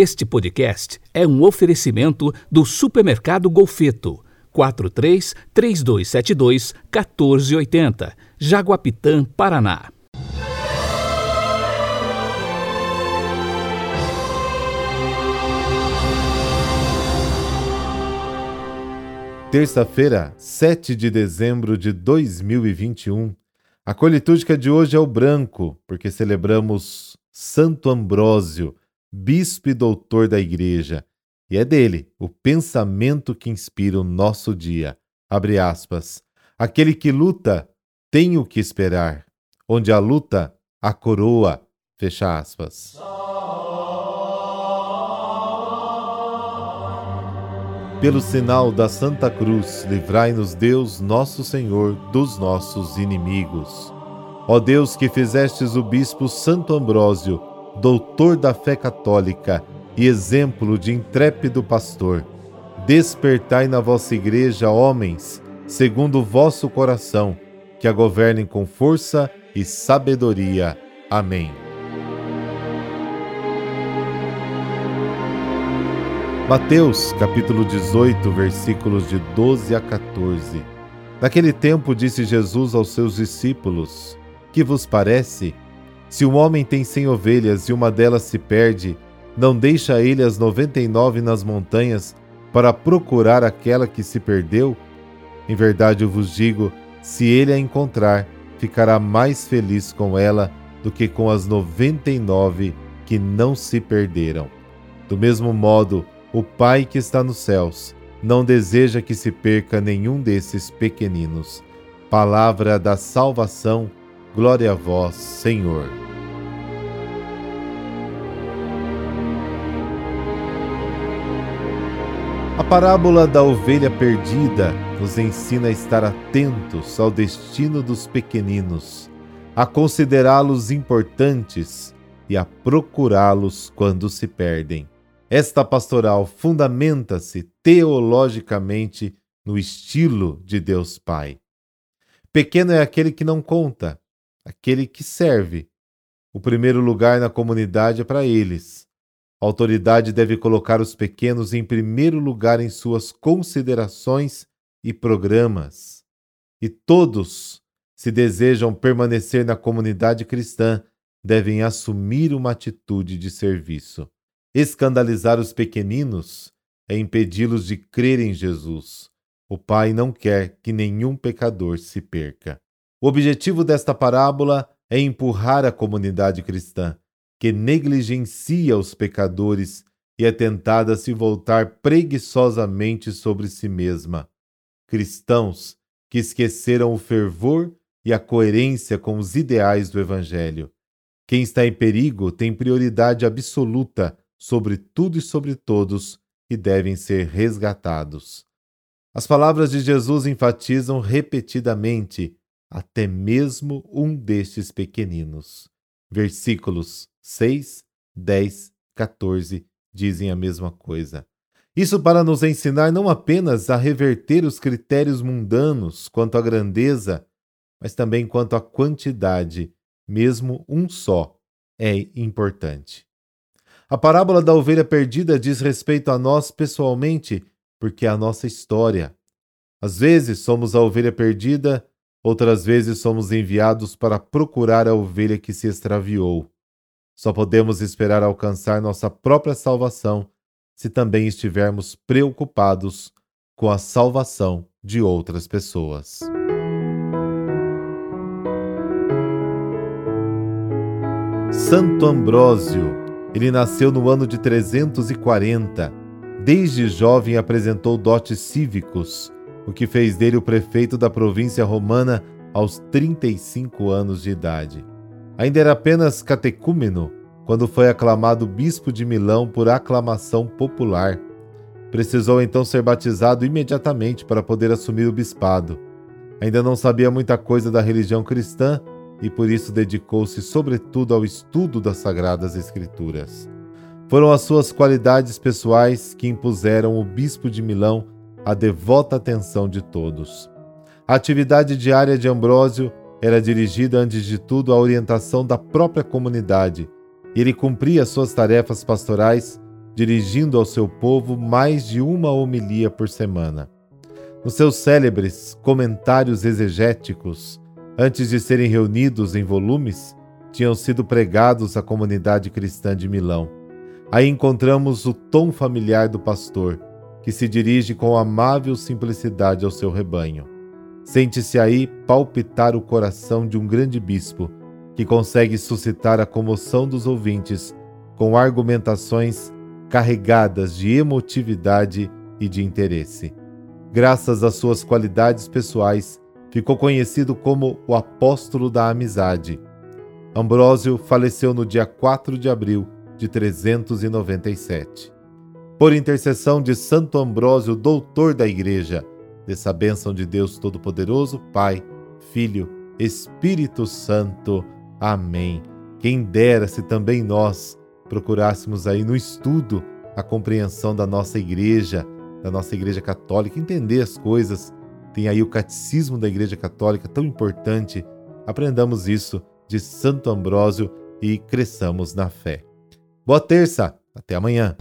Este podcast é um oferecimento do Supermercado Golfeto. 43 3272 1480, Jaguapitã, Paraná. Terça-feira, 7 de dezembro de 2021. A cor litúrgica de hoje é o branco, porque celebramos Santo Ambrósio, bispo e doutor da Igreja. E é dele o pensamento que inspira o nosso dia. Abre aspas. Aquele que luta tem o que esperar. Onde a luta, a coroa. Fecha aspas. Pelo sinal da Santa Cruz, livrai-nos Deus, nosso Senhor, dos nossos inimigos. Ó Deus que fizestes o bispo Santo Ambrósio, doutor da fé católica e exemplo de intrépido pastor, despertai na vossa igreja homens, segundo o vosso coração, que a governem com força e sabedoria. Amém. Mateus, capítulo 18, versículos de 12 a 14. Naquele tempo disse Jesus aos seus discípulos: Que vos parece? Se um homem tem cem ovelhas e uma delas se perde, não deixa ele as noventa e nove nas montanhas para procurar aquela que se perdeu? Em verdade eu vos digo: se ele a encontrar, ficará mais feliz com ela do que com as noventa e nove que não se perderam. Do mesmo modo, o Pai que está nos céus não deseja que se perca nenhum desses pequeninos. Palavra da salvação, glória a vós, Senhor. A parábola da ovelha perdida nos ensina a estar atentos ao destino dos pequeninos, a considerá-los importantes e a procurá-los quando se perdem. Esta pastoral fundamenta-se teologicamente no estilo de Deus Pai. Pequeno é aquele que não conta, aquele que serve. O primeiro lugar na comunidade é para eles. A autoridade deve colocar os pequenos em primeiro lugar em suas considerações e programas. E todos, se desejam permanecer na comunidade cristã, devem assumir uma atitude de serviço. Escandalizar os pequeninos é impedi-los de crer em Jesus. O Pai não quer que nenhum pecador se perca. O objetivo desta parábola é empurrar a comunidade cristã, que negligencia os pecadores e é tentada a se voltar preguiçosamente sobre si mesma. Cristãos que esqueceram o fervor e a coerência com os ideais do Evangelho. Quem está em perigo tem prioridade absoluta sobre tudo e sobre todos e devem ser resgatados. As palavras de Jesus enfatizam repetidamente até mesmo um destes pequeninos. Versículos 6, 10, 14 dizem a mesma coisa. Isso para nos ensinar não apenas a reverter os critérios mundanos quanto à grandeza, mas também quanto à quantidade, mesmo um só é importante. A parábola da ovelha perdida diz respeito a nós pessoalmente, porque é a nossa história. Às vezes somos a ovelha perdida, outras vezes somos enviados para procurar a ovelha que se extraviou. Só podemos esperar alcançar nossa própria salvação se também estivermos preocupados com a salvação de outras pessoas. Santo Ambrósio ele nasceu no ano de 340. Desde jovem apresentou dotes cívicos, o que fez dele o prefeito da província romana aos 35 anos de idade. Ainda era apenas catecúmeno quando foi aclamado bispo de Milão por aclamação popular. Precisou então ser batizado imediatamente para poder assumir o bispado. Ainda não sabia muita coisa da religião cristã e por isso dedicou-se sobretudo ao estudo das Sagradas Escrituras. Foram as suas qualidades pessoais que impuseram o bispo de Milão a devota atenção de todos. A atividade diária de Ambrósio era dirigida antes de tudo à orientação da própria comunidade, ele cumpria suas tarefas pastorais dirigindo ao seu povo mais de uma homilia por semana. Nos seus célebres comentários exegéticos, antes de serem reunidos em volumes, tinham sido pregados à comunidade cristã de Milão. Aí encontramos o tom familiar do pastor, que se dirige com amável simplicidade ao seu rebanho. Sente-se aí palpitar o coração de um grande bispo, que consegue suscitar a comoção dos ouvintes com argumentações carregadas de emotividade e de interesse. Graças às suas qualidades pessoais, ficou conhecido como o apóstolo da amizade. Ambrósio faleceu no dia 4 de abril de 397 por intercessão de Santo Ambrósio, doutor da Igreja, dessa bênção de Deus Todo-Poderoso, Pai, Filho, Espírito Santo. Amém. Quem dera se também nós procurássemos aí no estudo a compreensão da nossa igreja, da nossa igreja católica, entender as coisas. Tem aí o catecismo da Igreja Católica tão importante. Aprendamos isso de Santo Ambrósio e cresçamos na fé. Boa terça, até amanhã.